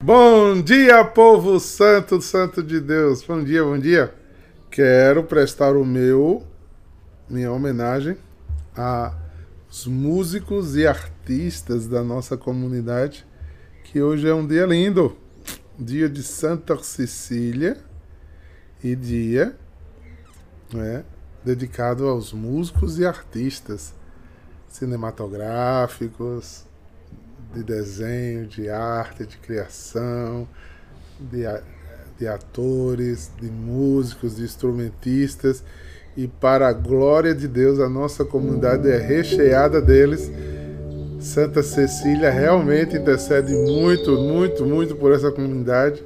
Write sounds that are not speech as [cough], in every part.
Bom dia, povo santo, santo de Deus. Bom dia, bom dia. Quero prestar o meu minha homenagem aos músicos e artistas da nossa comunidade, que hoje é um dia lindo, dia de Santa Cecília e dia né, dedicado aos músicos e artistas cinematográficos, de desenho, de arte, de criação, de, de atores, de músicos, de instrumentistas. E para a glória de Deus, a nossa comunidade é recheada deles. Santa Cecília realmente intercede muito, muito, muito por essa comunidade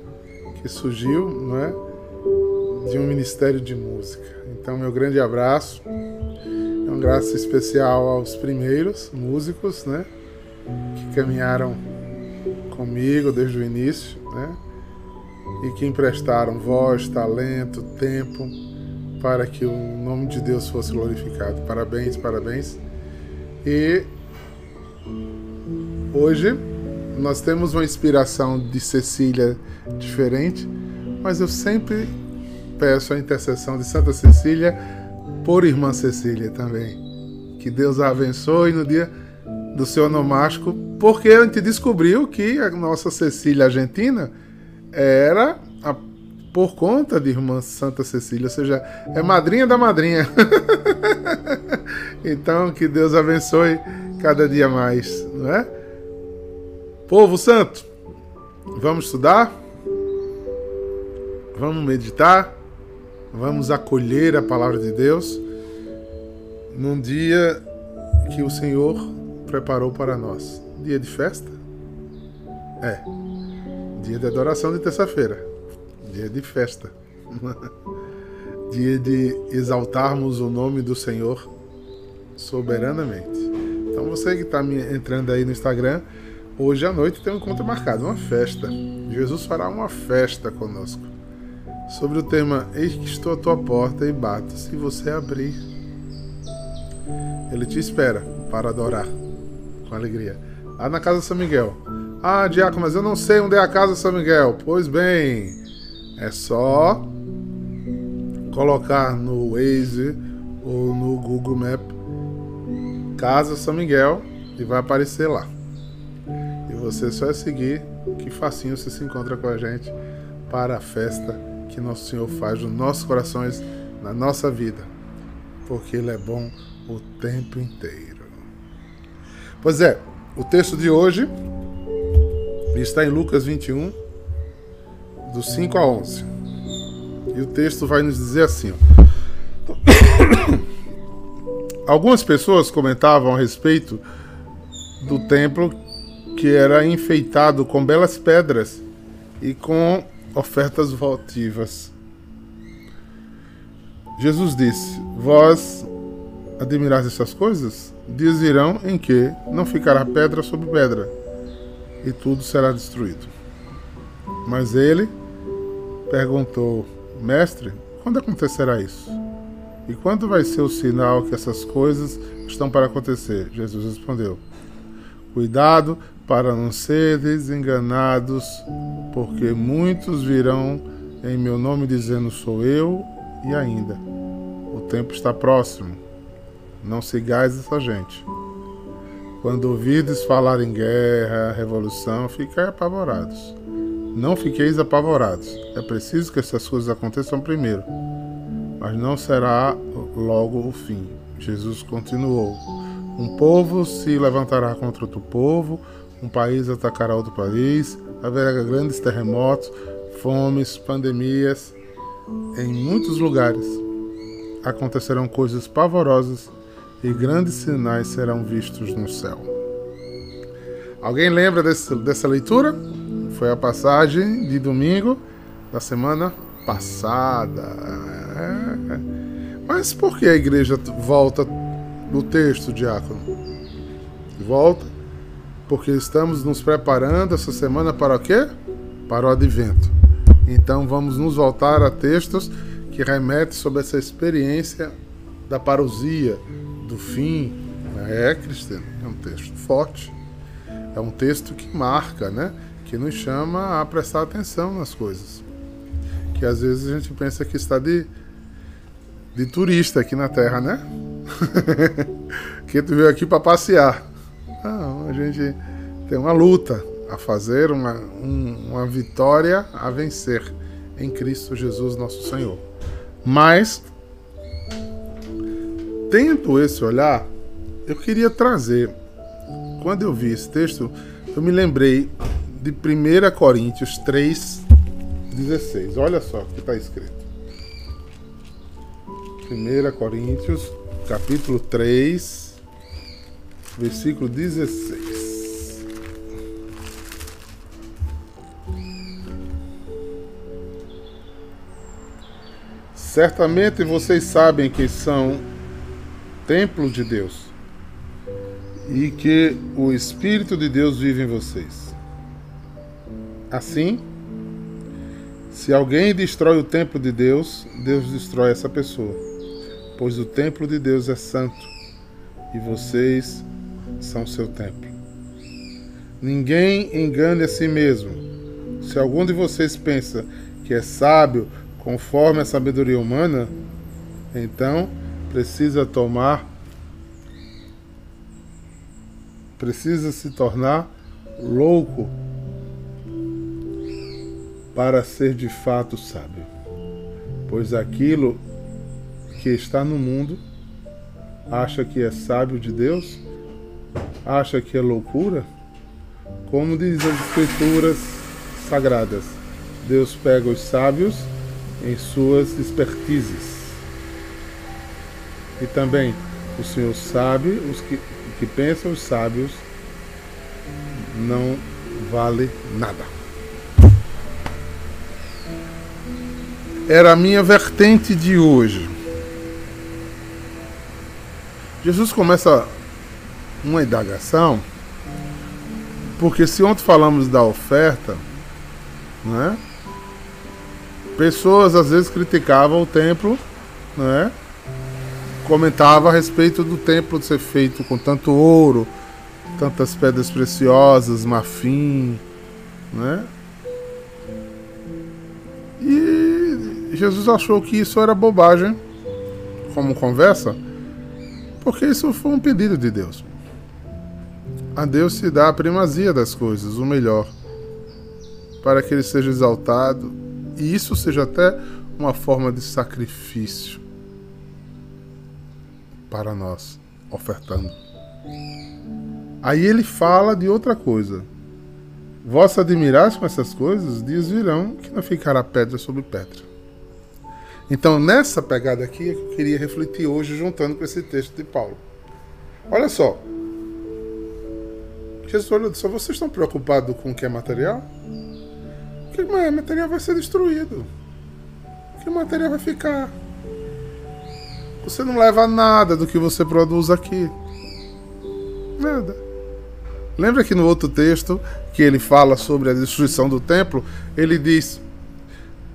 que surgiu, não é? De um ministério de música. Então, meu grande abraço. É um graça especial aos primeiros músicos, né? Que caminharam comigo desde o início, né? E que emprestaram voz, talento, tempo para que o nome de Deus fosse glorificado. Parabéns, parabéns. E hoje nós temos uma inspiração de Cecília diferente, mas eu sempre peço a intercessão de Santa Cecília por irmã Cecília também. Que Deus a abençoe no dia do seu onomástico, porque a gente descobriu que a nossa Cecília Argentina era a, por conta de irmã Santa Cecília, ou seja, é madrinha da madrinha. [laughs] então, que Deus abençoe cada dia mais, não é? Povo santo, vamos estudar? Vamos meditar? Vamos acolher a palavra de Deus num dia que o Senhor preparou para nós. Dia de festa? É. Dia de adoração de terça-feira. Dia de festa. [laughs] dia de exaltarmos o nome do Senhor soberanamente. Então você que está entrando aí no Instagram, hoje à noite tem um encontro marcado, uma festa. Jesus fará uma festa conosco. Sobre o tema Eis que estou à tua porta e bato. Se você abrir, ele te espera para adorar com alegria. Lá na Casa São Miguel. Ah, Diácono, mas eu não sei onde é a Casa São Miguel. Pois bem, é só colocar no Waze ou no Google Map Casa São Miguel e vai aparecer lá. E você só é seguir que facinho você se encontra com a gente para a festa que nosso Senhor faz nos nossos corações, na nossa vida. Porque Ele é bom o tempo inteiro. Pois é, o texto de hoje está em Lucas 21, do 5 a 11. E o texto vai nos dizer assim: ó. [coughs] Algumas pessoas comentavam a respeito do templo que era enfeitado com belas pedras e com ofertas votivas. Jesus disse: Vós admirais essas coisas? Dias virão em que não ficará pedra sobre pedra, e tudo será destruído. Mas ele perguntou: Mestre, quando acontecerá isso? E quando vai ser o sinal que essas coisas estão para acontecer? Jesus respondeu: Cuidado para não seres enganados, porque muitos virão em meu nome dizendo sou eu, e ainda o tempo está próximo. Não sigais essa gente. Quando ouvides falar em guerra, revolução, ficai apavorados. Não fiqueis apavorados. É preciso que essas coisas aconteçam primeiro. Mas não será logo o fim. Jesus continuou: Um povo se levantará contra outro povo, um país atacará outro país, haverá grandes terremotos, fomes, pandemias. Em muitos lugares acontecerão coisas pavorosas e grandes sinais serão vistos no céu. Alguém lembra desse, dessa leitura? Foi a passagem de domingo da semana passada. É. Mas por que a igreja volta no texto, diácono? Volta porque estamos nos preparando essa semana para o quê? Para o advento. Então vamos nos voltar a textos que remetem sobre essa experiência da parousia, do fim. É, Cristiano, é um texto forte. É um texto que marca, né? que nos chama a prestar atenção nas coisas. Que às vezes a gente pensa que está de, de turista aqui na Terra, né? [laughs] que tu veio aqui para passear. Não, a gente tem uma luta a fazer, uma, um, uma vitória a vencer em Cristo Jesus, nosso Senhor. Mas, tendo esse olhar, eu queria trazer, quando eu vi esse texto, eu me lembrei de 1 Coríntios 3, 16. Olha só o que está escrito. 1 Coríntios, capítulo 3, versículo 16. Certamente vocês sabem que são templo de Deus e que o Espírito de Deus vive em vocês. Assim, se alguém destrói o templo de Deus, Deus destrói essa pessoa, pois o templo de Deus é santo e vocês são seu templo. Ninguém engane a si mesmo. Se algum de vocês pensa que é sábio conforme a sabedoria humana, então precisa tomar, precisa se tornar louco para ser de fato sábio. Pois aquilo que está no mundo acha que é sábio de Deus, acha que é loucura, como diz as escrituras sagradas. Deus pega os sábios em suas expertises. E também o Senhor sabe, os que, que pensam os sábios não vale nada. Era a minha vertente de hoje. Jesus começa uma indagação, porque se ontem falamos da oferta, não é? Pessoas às vezes criticavam o templo, né? Comentava a respeito do templo ser feito com tanto ouro, tantas pedras preciosas, marfim, né? E Jesus achou que isso era bobagem, como conversa, porque isso foi um pedido de Deus. A Deus se dá a primazia das coisas, o melhor, para que ele seja exaltado e isso seja até uma forma de sacrifício para nós, ofertando. Aí ele fala de outra coisa. Vós admirais com essas coisas, dias virão que não ficará pedra sobre pedra. Então, nessa pegada aqui é que eu queria refletir hoje, juntando com esse texto de Paulo. Olha só. Jesus olhou só vocês estão preocupados com o que é material? que material vai ser destruído. Que material vai ficar. Você não leva nada do que você produz aqui. Nada. Lembra que no outro texto que ele fala sobre a destruição do templo, ele diz: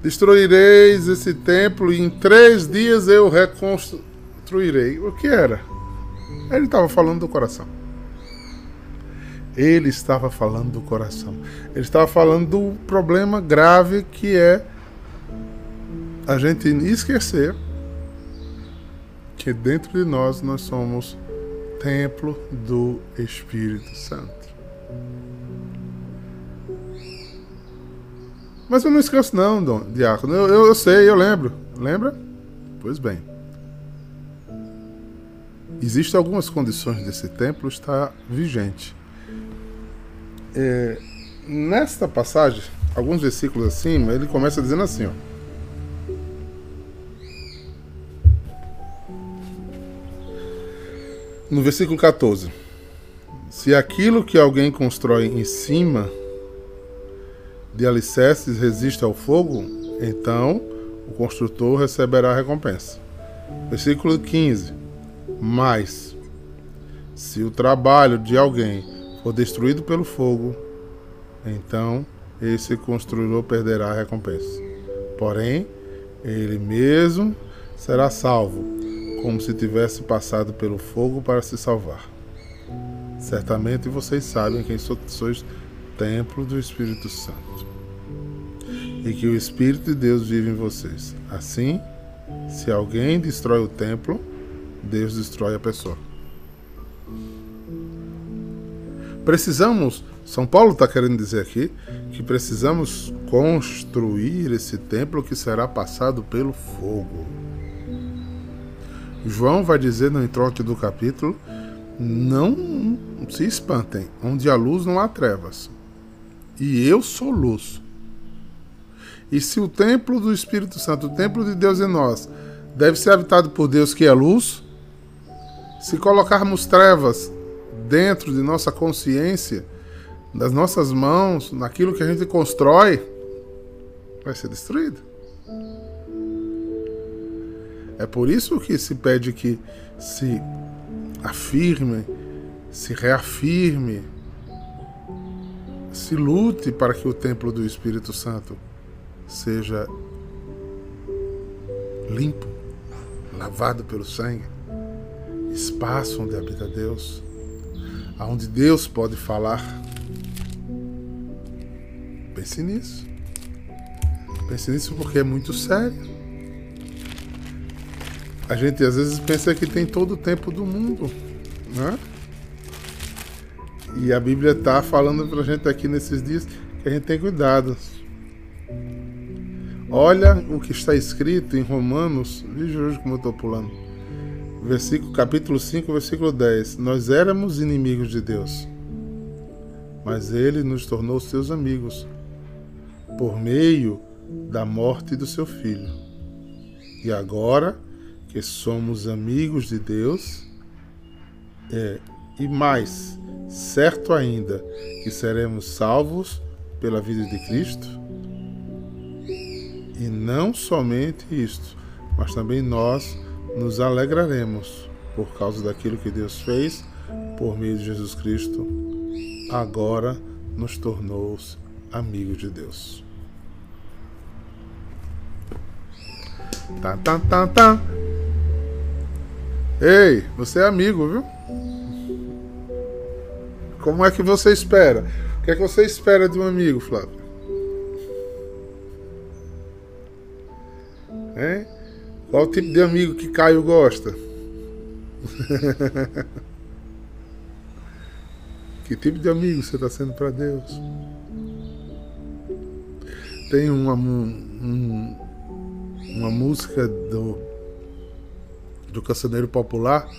Destruireis esse templo e em três dias eu reconstruirei. O que era? Ele estava falando do coração. Ele estava falando do coração. Ele estava falando do problema grave que é a gente esquecer que dentro de nós nós somos templo do Espírito Santo. Mas eu não esqueço não, Dom, Diácono. Eu, eu, eu sei, eu lembro. Lembra? Pois bem. Existem algumas condições desse templo estar vigente. É, nesta passagem, alguns versículos acima, ele começa dizendo assim, ó. No versículo 14: Se aquilo que alguém constrói em cima de alicerces resiste ao fogo, então o construtor receberá a recompensa. Versículo 15: Mas se o trabalho de alguém for destruído pelo fogo, então esse construtor perderá a recompensa. Porém, ele mesmo será salvo, como se tivesse passado pelo fogo para se salvar. Certamente vocês sabem quem sois templo do Espírito Santo e que o Espírito de Deus vive em vocês. Assim, se alguém destrói o templo, Deus destrói a pessoa. Precisamos, São Paulo está querendo dizer aqui, que precisamos construir esse templo que será passado pelo fogo. João vai dizer no introito do capítulo: não se espantem, onde há luz não há trevas. E eu sou luz. E se o templo do Espírito Santo, o templo de Deus em nós, deve ser habitado por Deus que é luz, se colocarmos trevas dentro de nossa consciência, das nossas mãos, naquilo que a gente constrói, vai ser destruído. É por isso que se pede que se afirme, se reafirme, se lute para que o templo do Espírito Santo seja limpo, lavado pelo sangue, espaço onde habita Deus, aonde Deus pode falar. Pense nisso. Pense nisso porque é muito sério. A gente às vezes pensa que tem todo o tempo do mundo, né? E a Bíblia está falando para a gente aqui nesses dias que a gente tem cuidado. Olha o que está escrito em Romanos, veja hoje como eu estou pulando. Versículo, capítulo 5, versículo 10. Nós éramos inimigos de Deus, mas Ele nos tornou seus amigos por meio da morte do seu Filho. E agora que somos amigos de Deus, é, e mais, certo ainda que seremos salvos pela vida de Cristo, e não somente isto, mas também nós nos alegraremos por causa daquilo que Deus fez por meio de Jesus Cristo. Agora nos tornou amigos de Deus. Tá, tá, tá, tá. Ei, você é amigo, viu? Como é que você espera? O que é que você espera de um amigo, Flávio? Hein? Qual o tipo de amigo que Caio gosta? [laughs] que tipo de amigo você está sendo para Deus? Tem uma, um, uma música do, do Cancioneiro Popular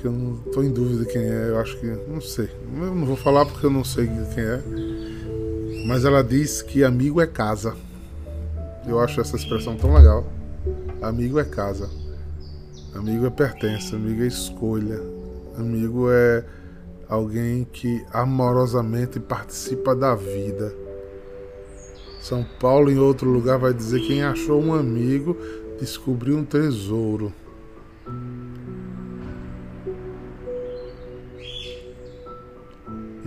que eu não estou em dúvida quem é, eu acho que. não sei. Eu não vou falar porque eu não sei quem é. Mas ela diz que amigo é casa. Eu acho essa expressão tão legal. Amigo é casa. Amigo é pertença, amigo é escolha. Amigo é alguém que amorosamente participa da vida. São Paulo, em outro lugar, vai dizer: quem achou um amigo descobriu um tesouro.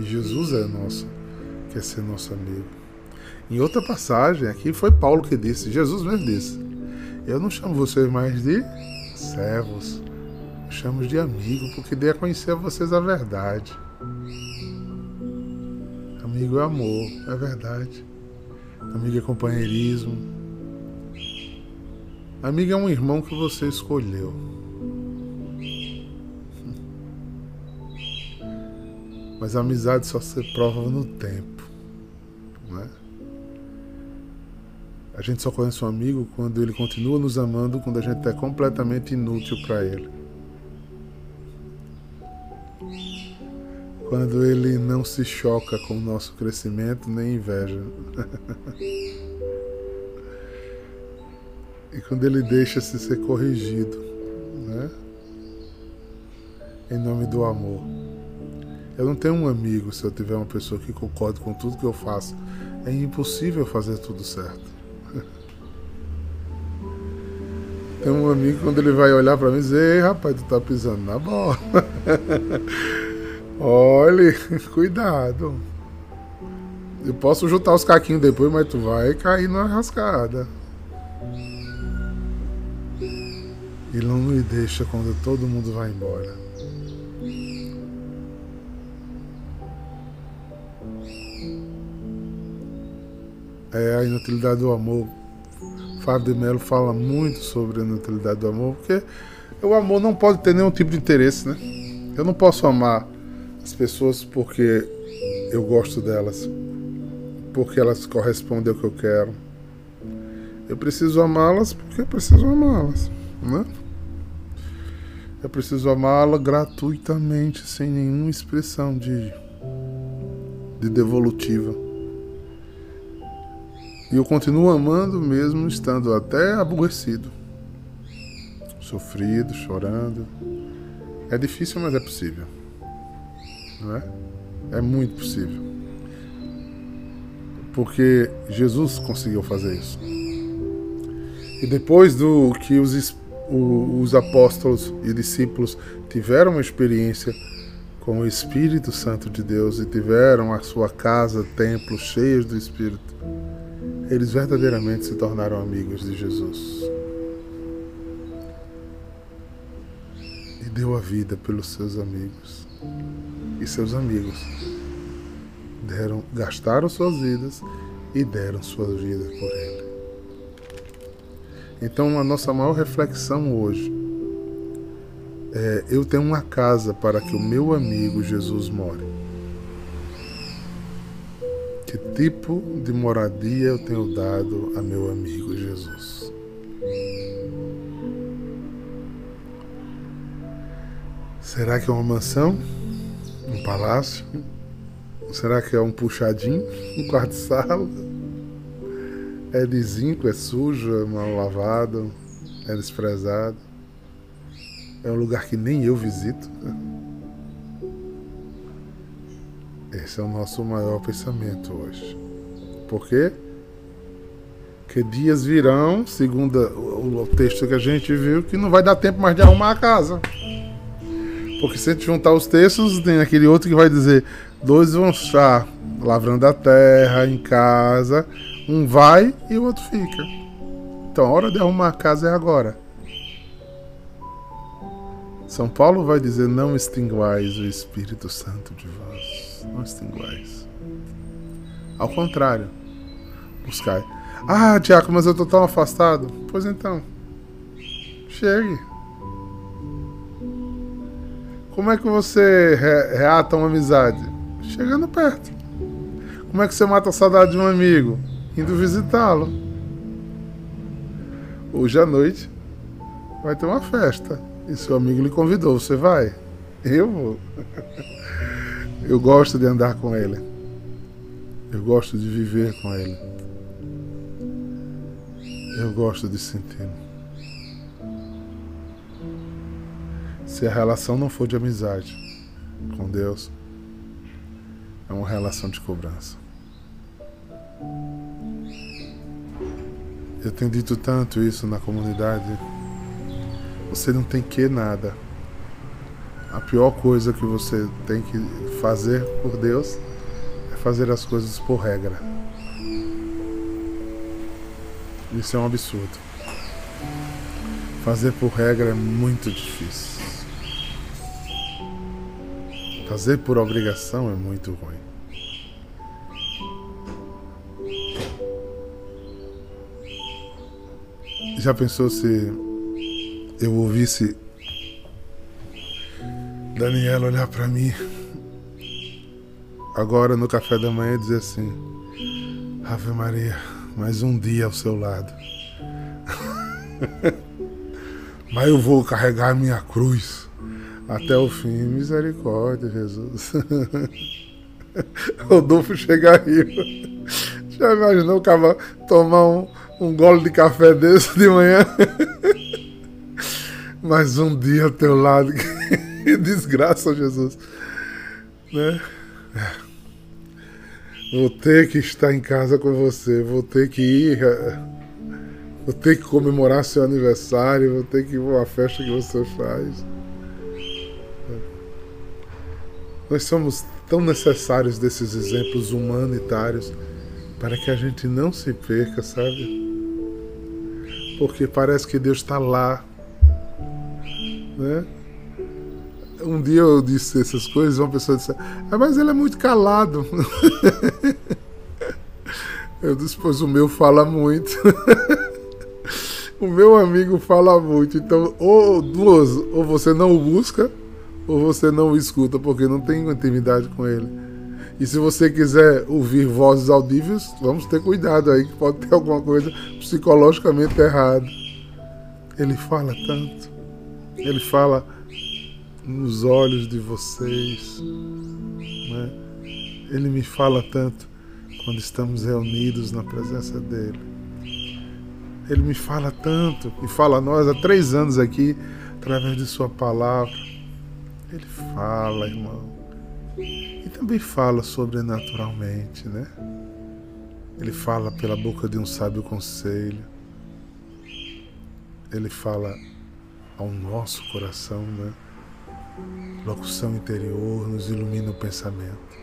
E Jesus é nosso, quer ser nosso amigo. Em outra passagem, aqui foi Paulo que disse, Jesus mesmo disse: Eu não chamo vocês mais de servos, eu chamo de amigo, porque dei a conhecer a vocês a verdade. Amigo é amor, é verdade. Amigo é companheirismo. Amigo é um irmão que você escolheu. Mas a amizade só se prova no tempo. Não é? A gente só conhece um amigo quando ele continua nos amando, quando a gente é completamente inútil para ele. Quando ele não se choca com o nosso crescimento nem inveja. [laughs] e quando ele deixa-se ser corrigido, né? Em nome do amor. Eu não tenho um amigo se eu tiver uma pessoa que concorde com tudo que eu faço. É impossível fazer tudo certo. [laughs] Tem um amigo quando ele vai olhar para mim e dizer, Ei, rapaz, tu tá pisando na bola. [laughs] Olhe, [laughs] cuidado. Eu posso juntar os caquinhos depois, mas tu vai cair numa rascada. E não me deixa quando todo mundo vai embora. é a inutilidade do amor. Fábio de Mello fala muito sobre a inutilidade do amor, porque o amor não pode ter nenhum tipo de interesse, né? Eu não posso amar as pessoas porque eu gosto delas, porque elas correspondem ao que eu quero. Eu preciso amá-las porque eu preciso amá-las, né? Eu preciso amá-la gratuitamente, sem nenhuma expressão de, de devolutiva. E eu continuo amando mesmo estando até aborrecido, sofrido, chorando. É difícil, mas é possível. Não é? É muito possível. Porque Jesus conseguiu fazer isso. E depois do que os os apóstolos e discípulos tiveram uma experiência com o Espírito Santo de Deus e tiveram a sua casa, templo cheios do Espírito, eles verdadeiramente se tornaram amigos de Jesus. E deu a vida pelos seus amigos. E seus amigos deram, gastaram suas vidas e deram sua vida por ele. Então, a nossa maior reflexão hoje é: eu tenho uma casa para que o meu amigo Jesus more. Que tipo de moradia eu tenho dado a meu amigo Jesus? Será que é uma mansão? Um palácio? Será que é um puxadinho? Um quarto de sala? É zinco, é sujo, é mal lavado, é desprezado. É um lugar que nem eu visito. Esse é o nosso maior pensamento hoje. Por quê? Que dias virão, segundo o texto que a gente viu, que não vai dar tempo mais de arrumar a casa. Porque se a gente juntar os textos, tem aquele outro que vai dizer: dois vão estar lavrando a terra em casa, um vai e o outro fica. Então a hora de arrumar a casa é agora. São Paulo vai dizer: Não extinguais o Espírito Santo de vós. Não extinguais. Ao contrário, buscai. Ah, Tiago, mas eu estou tão afastado. Pois então, chegue. Como é que você reata uma amizade? Chegando perto. Como é que você mata a saudade de um amigo? indo visitá-lo. Hoje à noite vai ter uma festa. E seu amigo lhe convidou. Você vai? Eu vou. [laughs] Eu gosto de andar com ele. Eu gosto de viver com ele. Eu gosto de senti-lo. Se a relação não for de amizade com Deus, é uma relação de cobrança. Eu tenho dito tanto isso na comunidade. Você não tem que nada. A pior coisa que você tem que fazer por Deus é fazer as coisas por regra. Isso é um absurdo. Fazer por regra é muito difícil. Fazer por obrigação é muito ruim. Já pensou se eu ouvisse Daniela olhar para mim agora no café da manhã e dizer assim: Ave Maria, mais um dia ao seu lado. [laughs] Mas eu vou carregar minha cruz até o fim. Misericórdia, Jesus. [laughs] Rodolfo chega aí. Já imaginou o cara tomar um um gole de café desse de manhã. [laughs] Mais um dia ao teu lado. [laughs] Que desgraça, Jesus. Né? Vou ter que estar em casa com você. Vou ter que ir. Eh, vou ter que comemorar seu aniversário. Vou ter que ir a festa que você faz. Nós somos tão necessários desses exemplos humanitários para que a gente não se perca, sabe? porque parece que Deus está lá. Né? Um dia eu disse essas coisas, uma pessoa disse: ah, Mas ele é muito calado. [laughs] Eu disse, pois o meu fala muito. [laughs] o meu amigo fala muito. Então, ou duas, ou você não o busca, ou você não o escuta, porque não tem intimidade com ele. E se você quiser ouvir vozes audíveis, vamos ter cuidado aí, que pode ter alguma coisa psicologicamente errada. Ele fala tanto. Ele fala nos olhos de vocês. Né? Ele me fala tanto quando estamos reunidos na presença dele. Ele me fala tanto e fala a nós há três anos aqui, através de Sua palavra. Ele fala, irmão. E também fala sobrenaturalmente, né? Ele fala pela boca de um sábio conselho. Ele fala ao nosso coração, né? Locução interior nos ilumina o pensamento.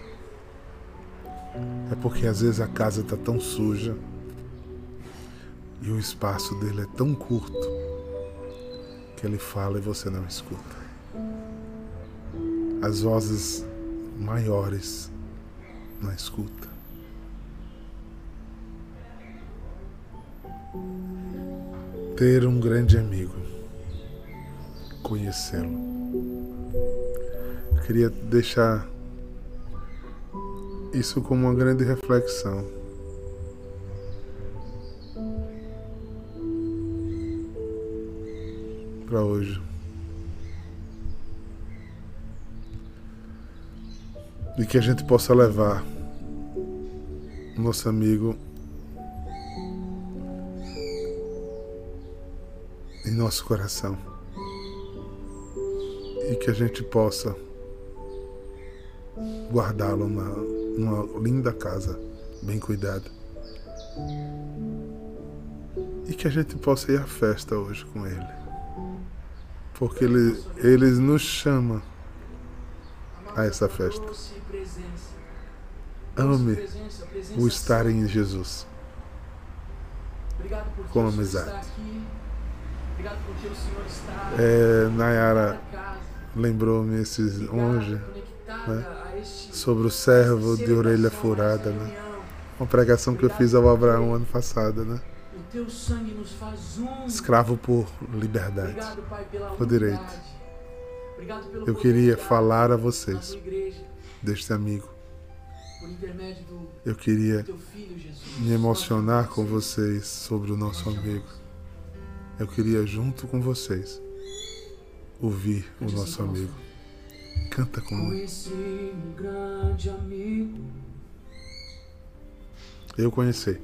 É porque às vezes a casa está tão suja e o espaço dele é tão curto que ele fala e você não escuta. As vozes maiores na escuta. Ter um grande amigo, conhecê-lo. Queria deixar isso como uma grande reflexão. Para hoje. E que a gente possa levar nosso amigo em nosso coração. E que a gente possa guardá-lo numa linda casa, bem cuidada. E que a gente possa ir à festa hoje com ele. Porque ele, ele nos chama a essa festa. Ame o estar em Jesus. Com amizade. É, Nayara lembrou-me esses hoje né, sobre o servo de orelha furada, né? Uma pregação que eu fiz ao Abraão ano passado, né? Escravo por liberdade, por direito. Eu queria falar a vocês deste amigo. Eu queria me emocionar com vocês sobre o nosso amigo. Eu queria, junto com vocês, ouvir o nosso amigo. Canta comigo. Eu conheci.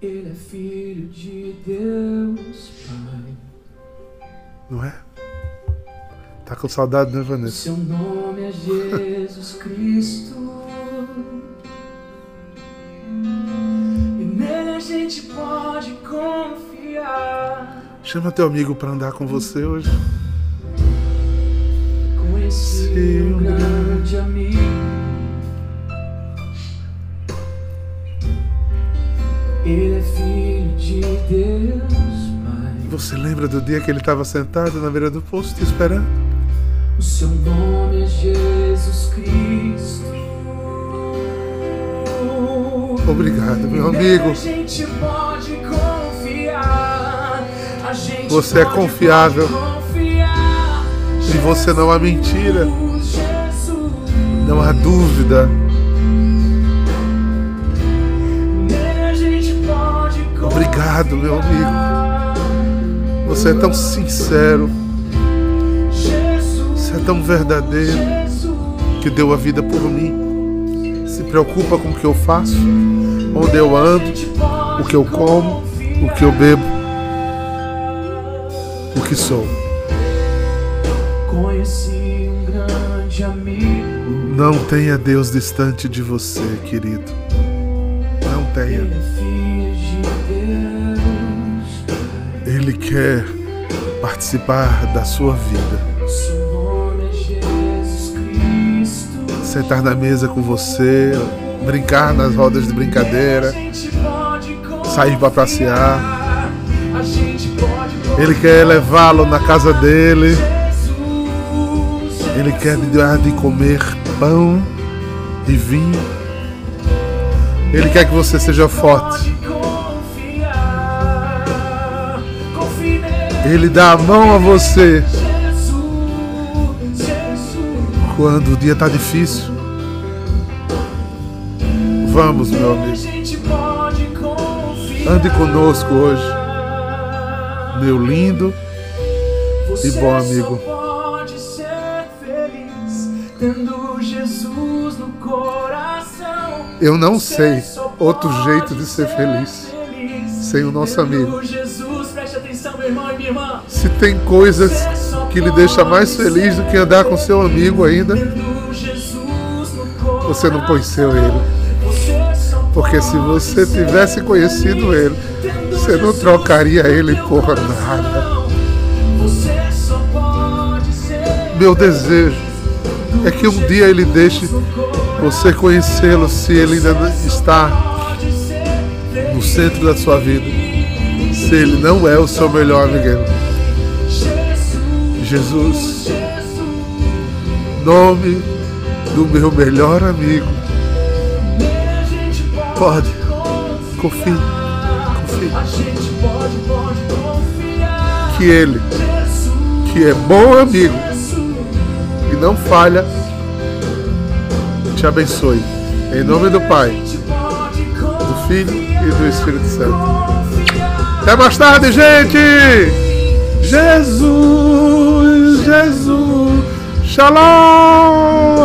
Ele é filho de Deus, Pai. Não é? Tá com saudade, né, Vanessa? Seu nome é Jesus Cristo. e nele a gente pode confiar. Chama teu amigo para andar com você hoje. Conheci um grande amigo. Ele é filho de Deus, Pai. Você lembra do dia que ele estava sentado na beira do poço te esperando? Seu nome é Jesus Cristo. Obrigado, meu amigo. A gente pode confiar. A gente Você é confiável. E você não há mentira, não há dúvida. Obrigado, meu amigo. Você é tão sincero, é tão verdadeiro que deu a vida por mim. Se preocupa com o que eu faço, onde eu ando, o que eu como, o que eu bebo, o que sou. Conheci um grande amigo. Não tenha Deus distante de você, querido. Não tenha. Ele quer participar da sua vida. Sentar na mesa com você, brincar nas rodas de brincadeira, sair para passear. Ele quer levá-lo na casa dele. Ele quer lhe dar de comer pão e vinho. Ele quer que você seja forte. Ele dá a mão a você quando o dia está difícil. Vamos, meu amigo. Ande conosco hoje, meu lindo e bom amigo. Eu não sei outro jeito de ser feliz sem o nosso amigo. Se tem coisas que lhe deixa mais feliz do que andar com seu amigo ainda, você não conheceu ele. Porque se você tivesse conhecido ele, você não trocaria ele por nada. Meu desejo é que um dia ele deixe você conhecê-lo se ele ainda está no centro da sua vida. Se ele não é o seu melhor amigo. Jesus, nome do meu melhor amigo. Pode, confie, confie. Que ele, que é bom amigo e não falha, te abençoe. Em nome do Pai, do Filho e do Espírito Santo. Até mais tarde, gente! Jesus, Jesus, Shalom!